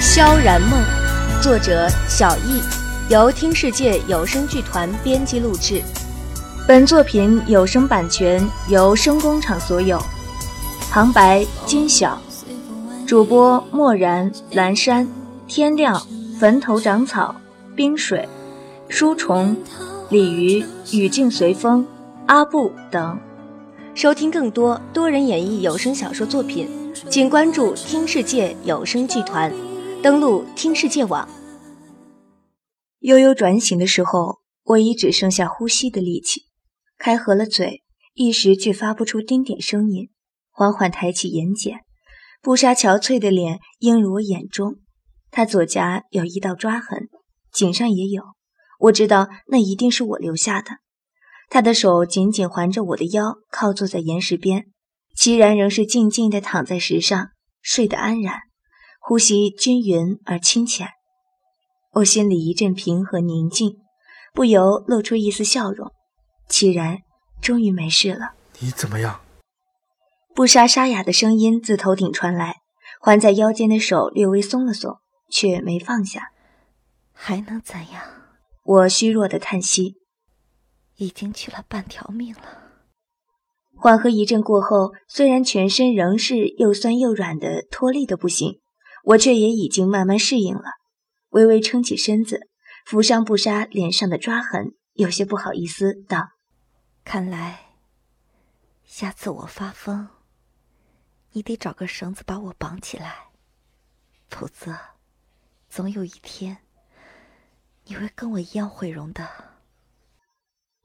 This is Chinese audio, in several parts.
萧然梦，作者小易，由听世界有声剧团编辑录制。本作品有声版权由声工厂所有。旁白：金晓，主播：漠然、蓝山、天亮、坟头长草、冰水、书虫、鲤鱼、语境随风、阿布等。收听更多多人演绎有声小说作品，请关注听世界有声剧团。登录听世界网。悠悠转醒的时候，我已只剩下呼吸的力气，开合了嘴，一时却发不出丁点声音。缓缓抬起眼睑，布莎憔悴的脸映入我眼中，她左颊有一道抓痕，颈上也有，我知道那一定是我留下的。他的手紧紧环着我的腰，靠坐在岩石边，齐然仍是静静地躺在石上，睡得安然。呼吸均匀而清浅，我心里一阵平和宁静，不由露出一丝笑容。齐然，终于没事了。你怎么样？布莎沙哑的声音自头顶传来，环在腰间的手略微松了松，却没放下。还能怎样？我虚弱的叹息。已经去了半条命了。缓和一阵过后，虽然全身仍是又酸又软的，脱力的不行。我却也已经慢慢适应了，微微撑起身子，扶上布莎脸上的抓痕，有些不好意思道：“看来，下次我发疯，你得找个绳子把我绑起来，否则，总有一天，你会跟我一样毁容的。”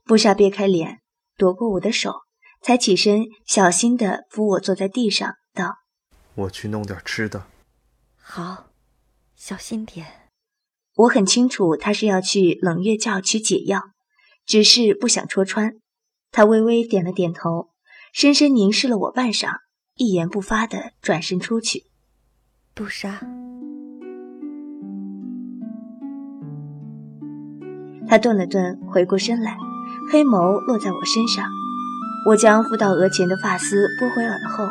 布莎别开脸，夺过我的手，才起身，小心的扶我坐在地上，道：“我去弄点吃的。”好，小心点。我很清楚他是要去冷月教取解药，只是不想戳穿。他微微点了点头，深深凝视了我半晌，一言不发的转身出去。杜莎，他顿了顿，回过身来，黑眸落在我身上。我将附到额前的发丝拨回耳后，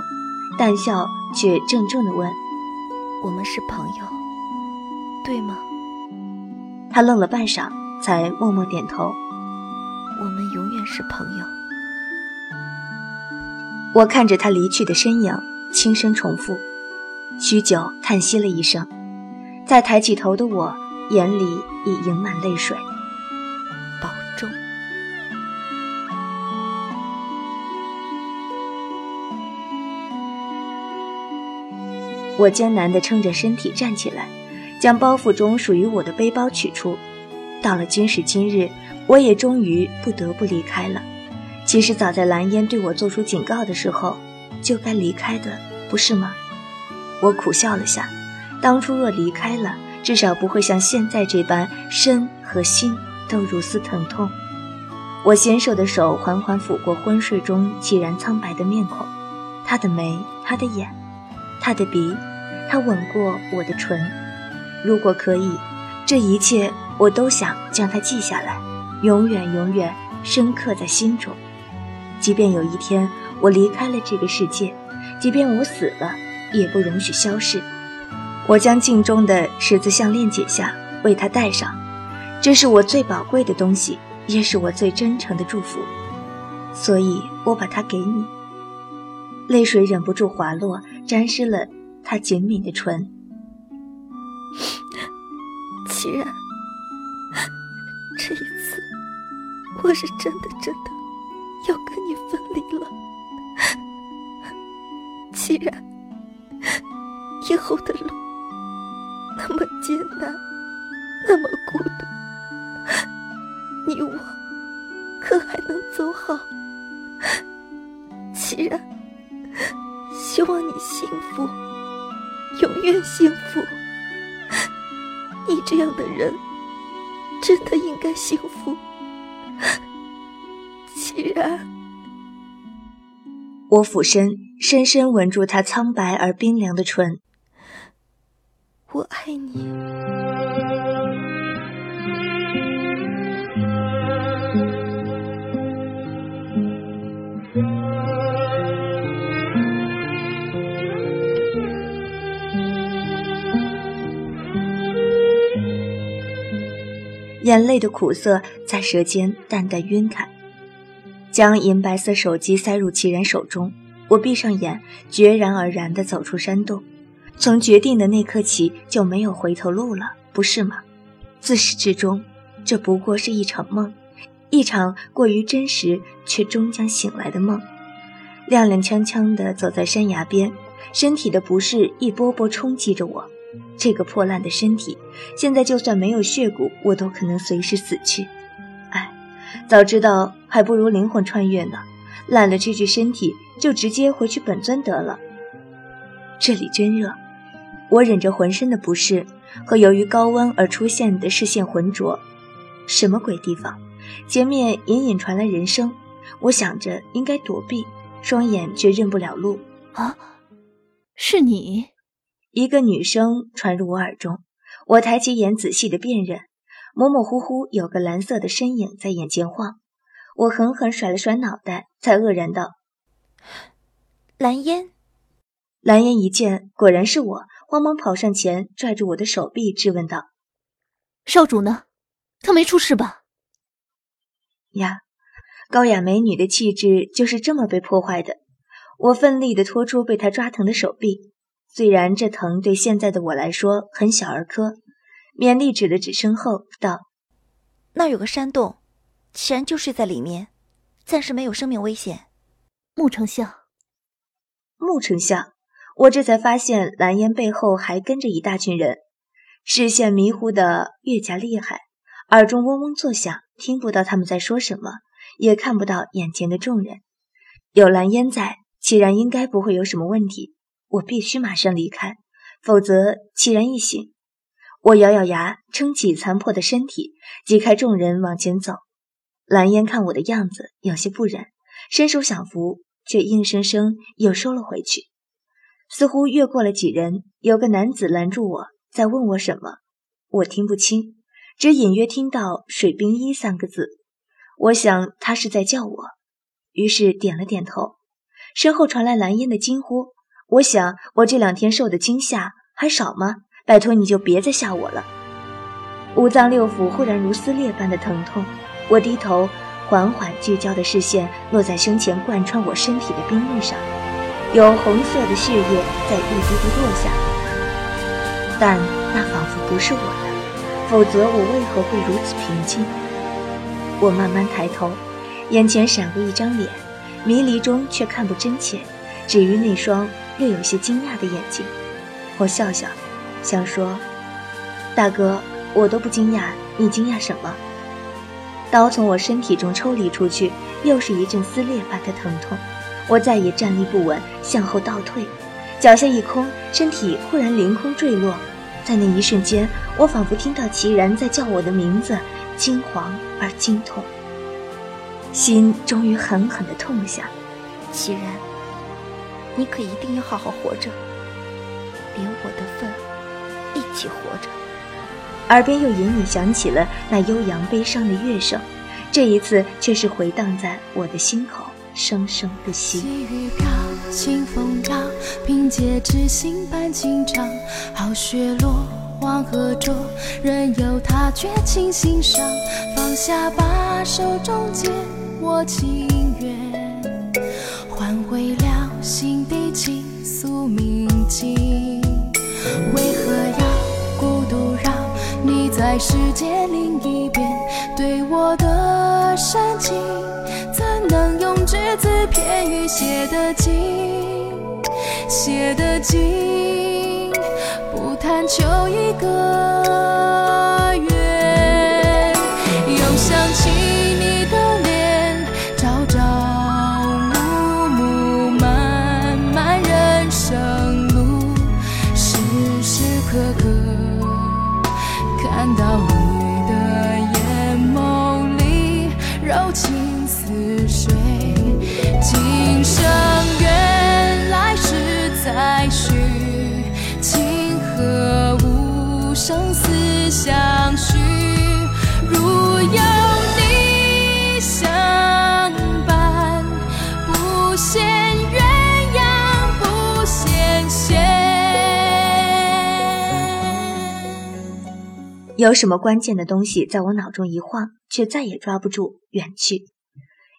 淡笑却郑重的问。我们是朋友，对吗？他愣了半晌，才默默点头。我们永远是朋友。我看着他离去的身影，轻声重复，许久，叹息了一声，再抬起头的我，眼里已盈满泪水。我艰难地撑着身体站起来，将包袱中属于我的背包取出。到了今时今日，我也终于不得不离开了。其实早在蓝烟对我做出警告的时候，就该离开的，不是吗？我苦笑了下，当初若离开了，至少不会像现在这般身和心都如斯疼痛。我纤瘦的手缓缓抚过昏睡中凄然苍白的面孔，他的眉，他的眼，他的鼻。他吻过我的唇，如果可以，这一切我都想将它记下来，永远永远深刻在心中。即便有一天我离开了这个世界，即便我死了，也不容许消逝。我将镜中的十字项链解下，为他戴上，这是我最宝贵的东西，也是我最真诚的祝福。所以我把它给你。泪水忍不住滑落，沾湿了。他紧抿的唇，既然，这一次我是真的真的要跟你分离了。既然，以后的路那么艰难，那么孤独，你我可还能走好？既然，希望你幸福。永远幸福。你这样的人，真的应该幸福。既然，我俯身，深深吻住他苍白而冰凉的唇。我爱你。眼泪的苦涩在舌尖淡淡晕开，将银白色手机塞入其人手中。我闭上眼，决然而然地走出山洞。从决定的那刻起，就没有回头路了，不是吗？自始至终，这不过是一场梦，一场过于真实却终将醒来的梦。踉踉跄跄地走在山崖边，身体的不适一波波冲击着我。这个破烂的身体，现在就算没有血骨，我都可能随时死去。哎，早知道还不如灵魂穿越呢。烂了这具身体，就直接回去本尊得了。这里真热，我忍着浑身的不适和由于高温而出现的视线浑浊。什么鬼地方？前面隐隐传来人声，我想着应该躲避，双眼却认不了路。啊，是你。一个女声传入我耳中，我抬起眼仔细的辨认，模模糊糊有个蓝色的身影在眼前晃。我狠狠甩了甩脑袋，才愕然道：“蓝烟。”蓝烟一见，果然是我，慌忙跑上前，拽住我的手臂，质问道：“少主呢？他没出事吧？”呀，高雅美女的气质就是这么被破坏的。我奋力地拖出被她抓疼的手臂。虽然这疼对现在的我来说很小儿科，勉力指了指身后，道：“那有个山洞，齐然就睡在里面，暂时没有生命危险。”穆丞相，穆丞相，我这才发现蓝烟背后还跟着一大群人，视线迷糊的越加厉害，耳中嗡嗡作响，听不到他们在说什么，也看不到眼前的众人。有蓝烟在，齐然应该不会有什么问题。我必须马上离开，否则齐然一醒。我咬咬牙，撑起残破的身体，挤开众人往前走。蓝烟看我的样子，有些不忍，伸手想扶，却硬生生又收了回去。似乎越过了几人，有个男子拦住我，在问我什么，我听不清，只隐约听到“水冰衣”三个字。我想他是在叫我，于是点了点头。身后传来蓝烟的惊呼。我想，我这两天受的惊吓还少吗？拜托你就别再吓我了。五脏六腑忽然如撕裂般的疼痛，我低头，缓缓聚焦的视线落在胸前贯穿我身体的冰刃上，有红色的血液在一滴滴落下，但那仿佛不是我的，否则我为何会如此平静？我慢慢抬头，眼前闪过一张脸，迷离中却看不真切，至于那双。略有些惊讶的眼睛，我笑笑，想说：“大哥，我都不惊讶，你惊讶什么？”刀从我身体中抽离出去，又是一阵撕裂般的疼痛，我再也站立不稳，向后倒退，脚下一空，身体忽然凌空坠落。在那一瞬间，我仿佛听到齐然在叫我的名字，惊惶而惊痛，心终于狠狠地痛下。齐然。你可一定要好好活着，连我的份一起活着。耳边又隐隐响起了那悠扬悲伤的乐声，这一次却是回荡在我的心口，生生不息。细雨飘，清风摇，凭借知心伴情长。好雪落，黄河浊，任由它绝情心伤。放下吧，手中剑，握情缘，换回了。心底倾诉铭记，为何要孤独让你在世界另一边？对我的深情，怎能用只字片语写得尽？写得尽，不贪求一个有什么关键的东西在我脑中一晃，却再也抓不住，远去。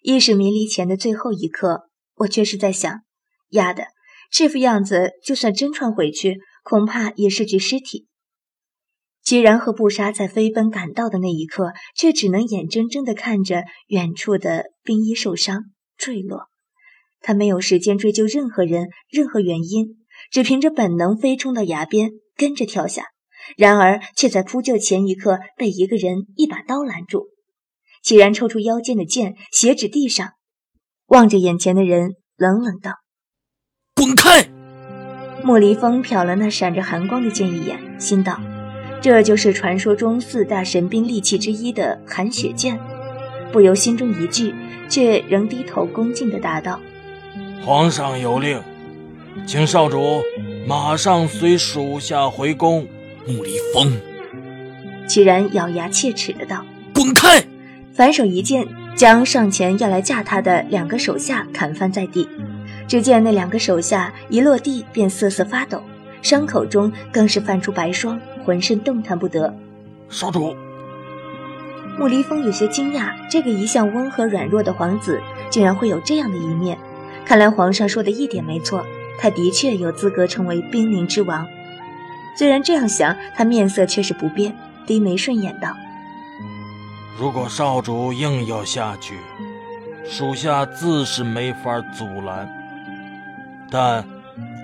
意识迷离前的最后一刻，我却是在想：丫的，这副样子，就算真穿回去，恐怕也是具尸体。既然和布莎在飞奔赶到的那一刻，却只能眼睁睁地看着远处的冰衣受伤坠落。他没有时间追究任何人、任何原因，只凭着本能飞冲到崖边，跟着跳下。然而，却在扑救前一刻被一个人一把刀拦住。齐然抽出腰间的剑，斜指地上，望着眼前的人，冷冷道：“滚开！”莫离风瞟了那闪着寒光的剑一眼，心道：“这就是传说中四大神兵利器之一的寒雪剑。”不由心中一惧，却仍低头恭敬地答道：“皇上有令，请少主马上随属下回宫。”穆离风，齐然咬牙切齿的道：“滚开！”反手一剑，将上前要来架他的两个手下砍翻在地。只见那两个手下一落地便瑟瑟发抖，伤口中更是泛出白霜，浑身动弹不得。少主，穆离风有些惊讶，这个一向温和软弱的皇子，竟然会有这样的一面。看来皇上说的一点没错，他的确有资格成为兵临之王。虽然这样想，他面色却是不变，低眉顺眼道。如果少主硬要下去，属下自是没法阻拦，但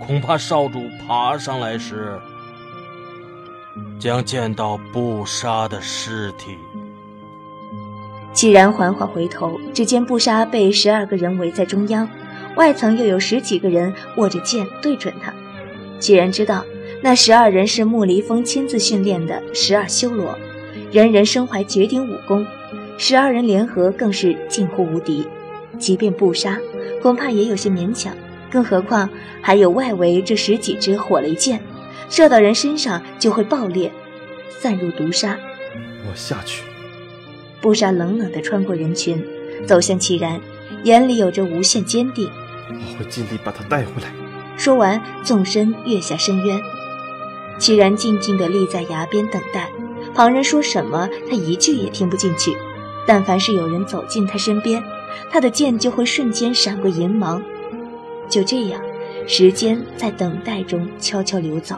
恐怕少主爬上来时，将见到布莎的尸体。既然缓缓回头，只见布莎被十二个人围在中央，外层又有十几个人握着剑对准他。既然知道那十二人是穆离风亲自训练的十二修罗。人人身怀绝顶武功，十二人联合更是近乎无敌。即便不杀，恐怕也有些勉强。更何况还有外围这十几支火雷箭，射到人身上就会爆裂，散入毒沙。我下去。布莎冷冷地穿过人群，走向齐然，眼里有着无限坚定。我会尽力把他带回来。说完，纵身跃下深渊。齐然静静地立在崖边等待。旁人说什么，他一句也听不进去。但凡是有人走进他身边，他的剑就会瞬间闪过银芒。就这样，时间在等待中悄悄流走。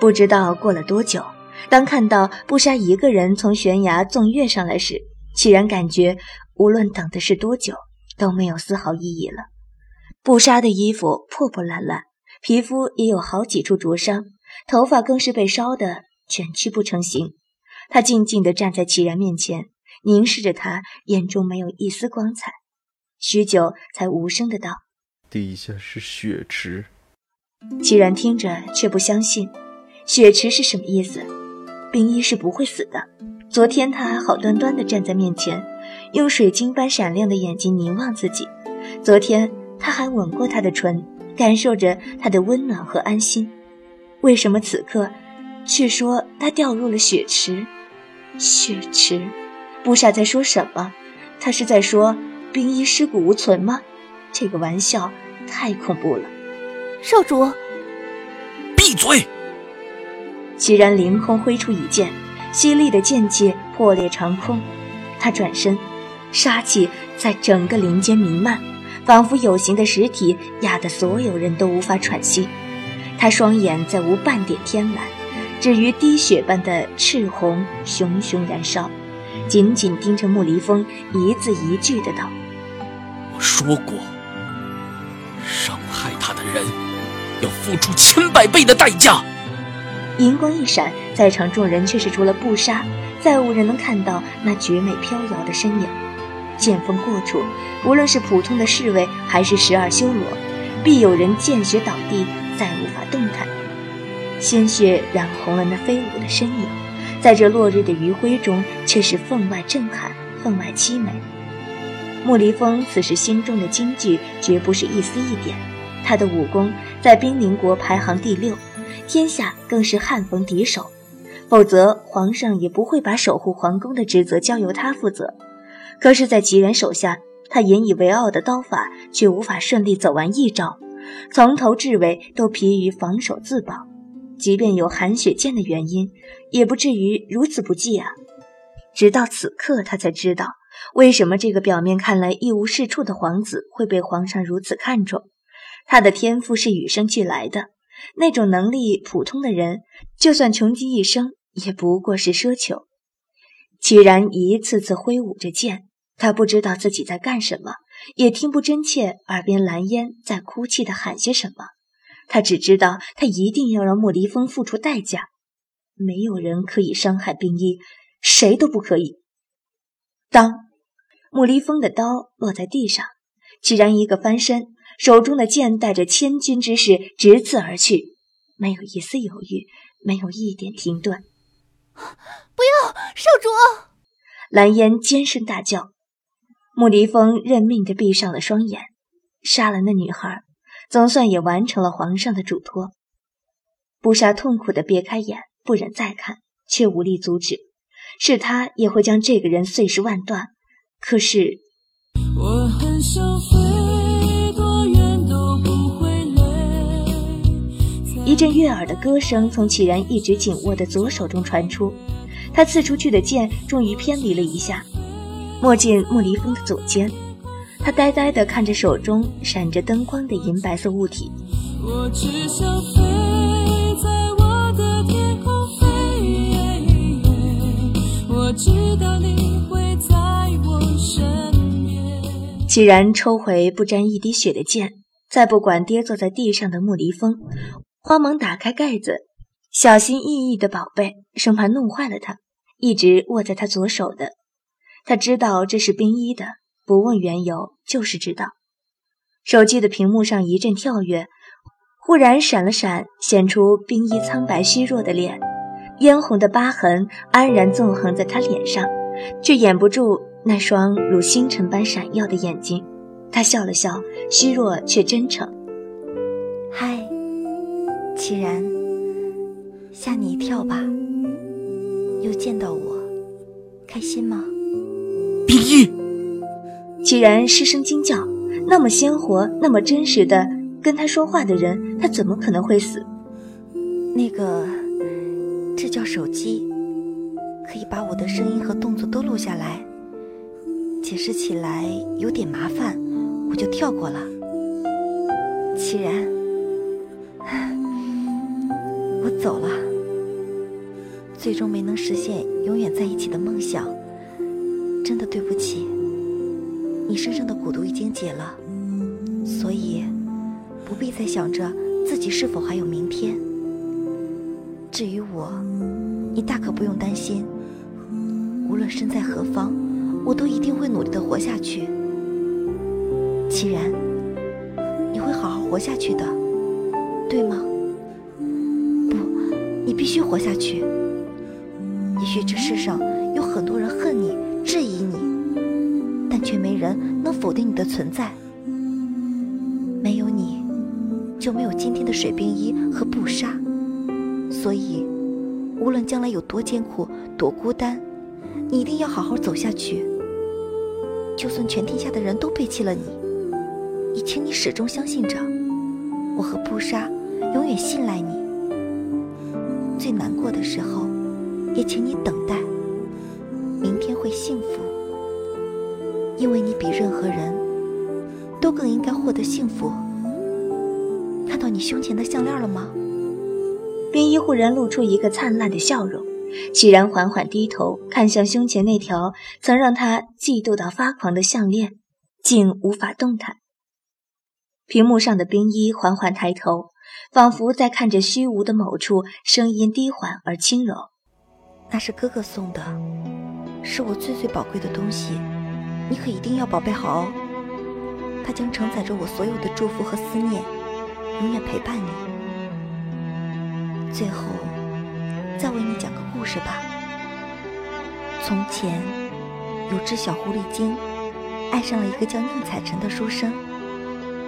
不知道过了多久，当看到布莎一个人从悬崖纵跃上来时，齐然感觉无论等的是多久，都没有丝毫意义了。布莎的衣服破破烂烂，皮肤也有好几处灼伤，头发更是被烧得。卷曲不成形，他静静地站在齐然面前，凝视着他，眼中没有一丝光彩。许久，才无声的道：“底下是血池。”齐然听着，却不相信。血池是什么意思？冰衣是不会死的。昨天他还好端端的站在面前，用水晶般闪亮的眼睛凝望自己。昨天他还吻过他的唇，感受着他的温暖和安心。为什么此刻？却说他掉入了血池，血池，布莎在说什么？他是在说冰衣尸骨无存吗？这个玩笑太恐怖了。少主，闭嘴！齐然凌空挥出一剑，犀利的剑气破裂长空。他转身，杀气在整个林间弥漫，仿佛有形的实体压得所有人都无法喘息。他双眼再无半点天蓝。至于滴血般的赤红，熊熊燃烧，紧紧盯着木离风，一字一句的道：“我说过，伤害他的人要付出千百倍的代价。”银光一闪，在场众人却是除了布杀，再无人能看到那绝美飘摇的身影。剑锋过处，无论是普通的侍卫，还是十二修罗，必有人见血倒地，再无法动弹。鲜血染红了那飞舞的身影，在这落日的余晖中，却是分外震撼，分外凄美。穆离风此时心中的惊惧，绝不是一丝一点。他的武功在冰灵国排行第六，天下更是汉逢敌手。否则皇上也不会把守护皇宫的职责交由他负责。可是，在吉然手下，他引以为傲的刀法却无法顺利走完一招，从头至尾都疲于防守自保。即便有寒雪剑的原因，也不至于如此不济啊！直到此刻，他才知道为什么这个表面看来一无是处的皇子会被皇上如此看重。他的天赋是与生俱来的，那种能力，普通的人就算穷极一生也不过是奢求。齐然一次次挥舞着剑，他不知道自己在干什么，也听不真切耳边蓝烟在哭泣的喊些什么。他只知道，他一定要让莫离风付出代价。没有人可以伤害冰衣，谁都不可以。当莫离风的刀落在地上，齐然一个翻身，手中的剑带着千钧之势直刺而去，没有一丝犹豫，没有一点停顿。不要，少主！蓝烟尖声大叫。莫离风认命地闭上了双眼，杀了那女孩。总算也完成了皇上的嘱托。布莎痛苦地别开眼，不忍再看，却无力阻止。是他也会将这个人碎尸万段。可是，一阵悦耳的歌声从启然一直紧握的左手中传出。他刺出去的剑终于偏离了一下，没进莫离风的左肩。他呆呆地看着手中闪着灯光的银白色物体。既然抽回不沾一滴血的剑，再不管跌坐在地上的莫离风，慌忙打开盖子，小心翼翼的宝贝，生怕弄坏了他，一直握在他左手的。他知道这是冰衣的。不问缘由，就是知道。手机的屏幕上一阵跳跃，忽然闪了闪，显出冰衣苍白虚弱的脸，嫣红的疤痕安然纵横在他脸上，却掩不住那双如星辰般闪耀的眼睛。他笑了笑，虚弱却真诚：“嗨，齐然，吓你一跳吧？又见到我，开心吗？”冰衣。齐然失声惊叫，那么鲜活、那么真实的跟他说话的人，他怎么可能会死？那个，这叫手机，可以把我的声音和动作都录下来。解释起来有点麻烦，我就跳过了。齐然，我走了，最终没能实现永远在一起的梦想，真的对不起。你身上的蛊毒已经解了，所以不必再想着自己是否还有明天。至于我，你大可不用担心。无论身在何方，我都一定会努力的活下去。既然，你会好好活下去的，对吗？不，你必须活下去。也许这世上有很多人恨你，质疑你。但却没人能否定你的存在。没有你，就没有今天的水冰衣和布纱。所以，无论将来有多艰苦、多孤单，你一定要好好走下去。就算全天下的人都背弃了你，也请你始终相信着，我和布莎永远信赖你。最难过的时候，也请你等待，明天会幸福。因为你比任何人都更应该获得幸福。看到你胸前的项链了吗？冰衣忽然露出一个灿烂的笑容，齐然缓缓低头看向胸前那条曾让他嫉妒到发狂的项链，竟无法动弹。屏幕上的冰衣缓缓抬头，仿佛在看着虚无的某处，声音低缓而轻柔：“那是哥哥送的，是我最最宝贵的东西。”你可一定要宝贝好哦，它将承载着我所有的祝福和思念，永远陪伴你。最后，再为你讲个故事吧。从前，有只小狐狸精，爱上了一个叫宁采臣的书生，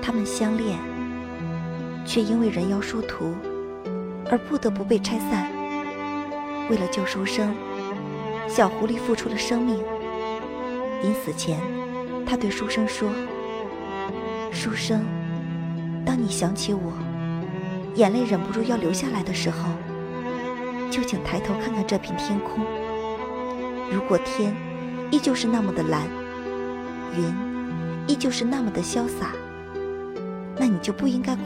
他们相恋，却因为人妖殊途，而不得不被拆散。为了救书生，小狐狸付出了生命。临死前，他对书生说：“书生，当你想起我，眼泪忍不住要流下来的时候，就请抬头看看这片天空。如果天依旧是那么的蓝，云依旧是那么的潇洒，那你就不应该哭，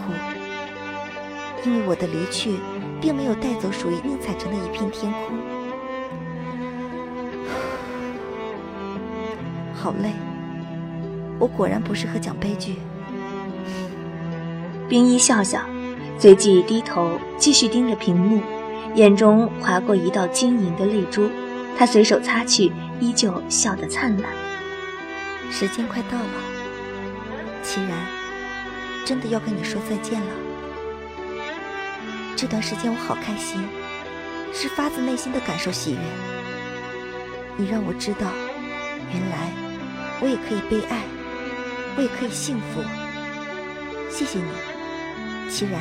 因为我的离去。”并没有带走属于宁采臣的一片天空。好累，我果然不适合讲悲剧。冰衣笑笑，随即低头继续盯着屏幕，眼中划过一道晶莹的泪珠，他随手擦去，依旧笑得灿烂。时间快到了，齐然，真的要跟你说再见了。这段时间我好开心，是发自内心的感受喜悦。你让我知道，原来我也可以被爱，我也可以幸福。谢谢你，齐然。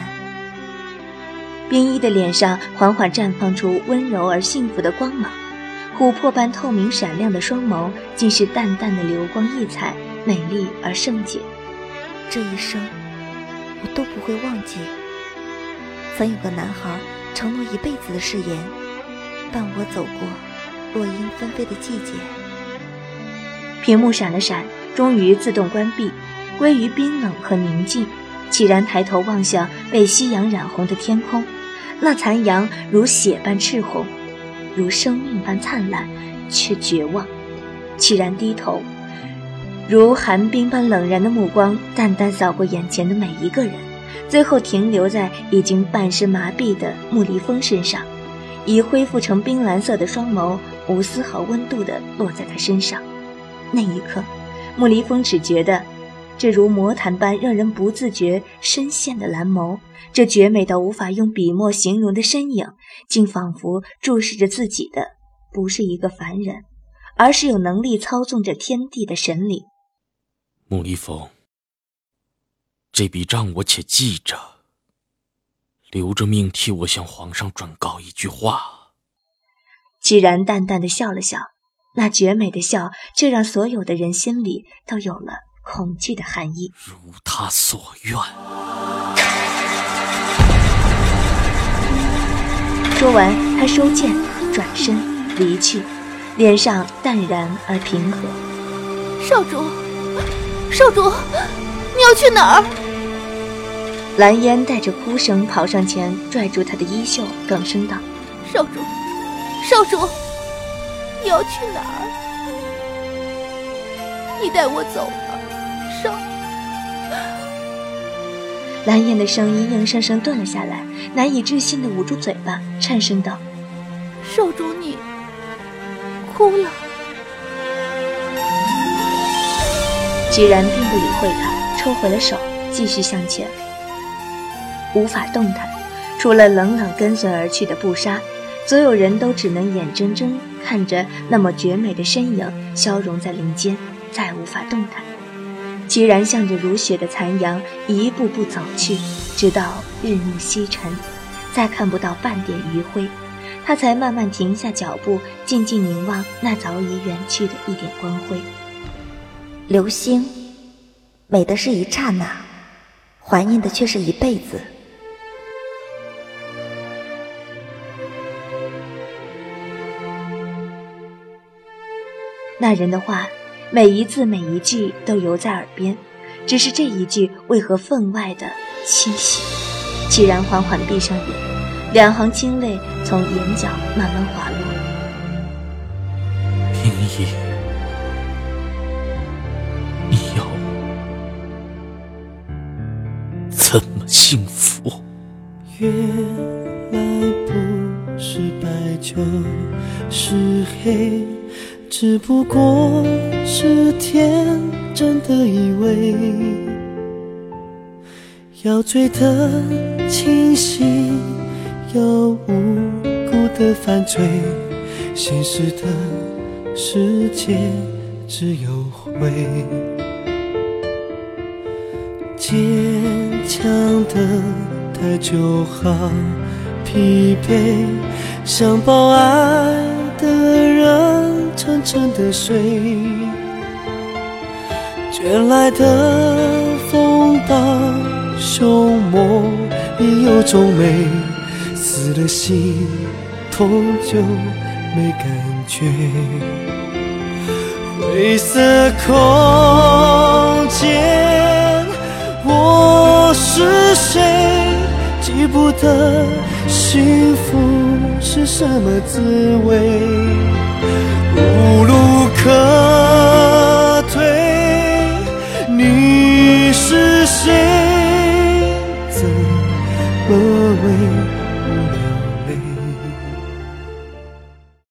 冰衣的脸上缓缓绽放出温柔而幸福的光芒，琥珀般透明闪亮的双眸竟是淡淡的流光溢彩，美丽而圣洁。这一生，我都不会忘记。曾有个男孩承诺一辈子的誓言，伴我走过落英纷飞的季节。屏幕闪了闪，终于自动关闭，归于冰冷和宁静。启然抬头望向被夕阳染红的天空，那残阳如血般赤红，如生命般灿烂，却绝望。启然低头，如寒冰般冷然的目光淡淡扫过眼前的每一个人。最后停留在已经半身麻痹的穆离风身上，已恢复成冰蓝色的双眸无丝毫温度地落在他身上。那一刻，穆离风只觉得，这如魔毯般让人不自觉深陷的蓝眸，这绝美到无法用笔墨形容的身影，竟仿佛注视着自己的，不是一个凡人，而是有能力操纵着天地的神灵。穆离风。这笔账我且记着，留着命替我向皇上转告一句话。既然淡淡的笑了笑，那绝美的笑却让所有的人心里都有了恐惧的寒意。如他所愿。说完，他收剑，转身离去，脸上淡然而平和。少主，少主，你要去哪儿？蓝烟带着哭声跑上前，拽住他的衣袖，哽声道：“少主，少主，你要去哪儿？你带我走吧，少。”蓝烟的声音硬生生顿了下来，难以置信的捂住嘴巴，颤声道：“少主，你哭了。”居然并不理会他，抽回了手，继续向前。无法动弹，除了冷冷跟随而去的布莎，所有人都只能眼睁睁看着那么绝美的身影消融在林间，再无法动弹。齐然向着如雪的残阳一步步走去，直到日暮西沉，再看不到半点余晖，他才慢慢停下脚步，静静凝望那早已远去的一点光辉。流星，美的是一刹那，怀念的却是一辈子。那人的话，每一字每一句都犹在耳边，只是这一句为何分外的清晰？齐然缓缓闭上眼，两行清泪从眼角慢慢滑落。冰衣，你要怎么幸福？原来不是白就是黑。只不过是天真的以为，要醉得清醒，又无辜的犯罪，现实的世界只有灰。坚强的太久，好疲惫。想抱爱的人沉沉的睡，卷来的风到胸眸已有种美，死了心痛就没感觉。灰色空间，我是谁？记不得幸福是什么滋味，可退你是谁？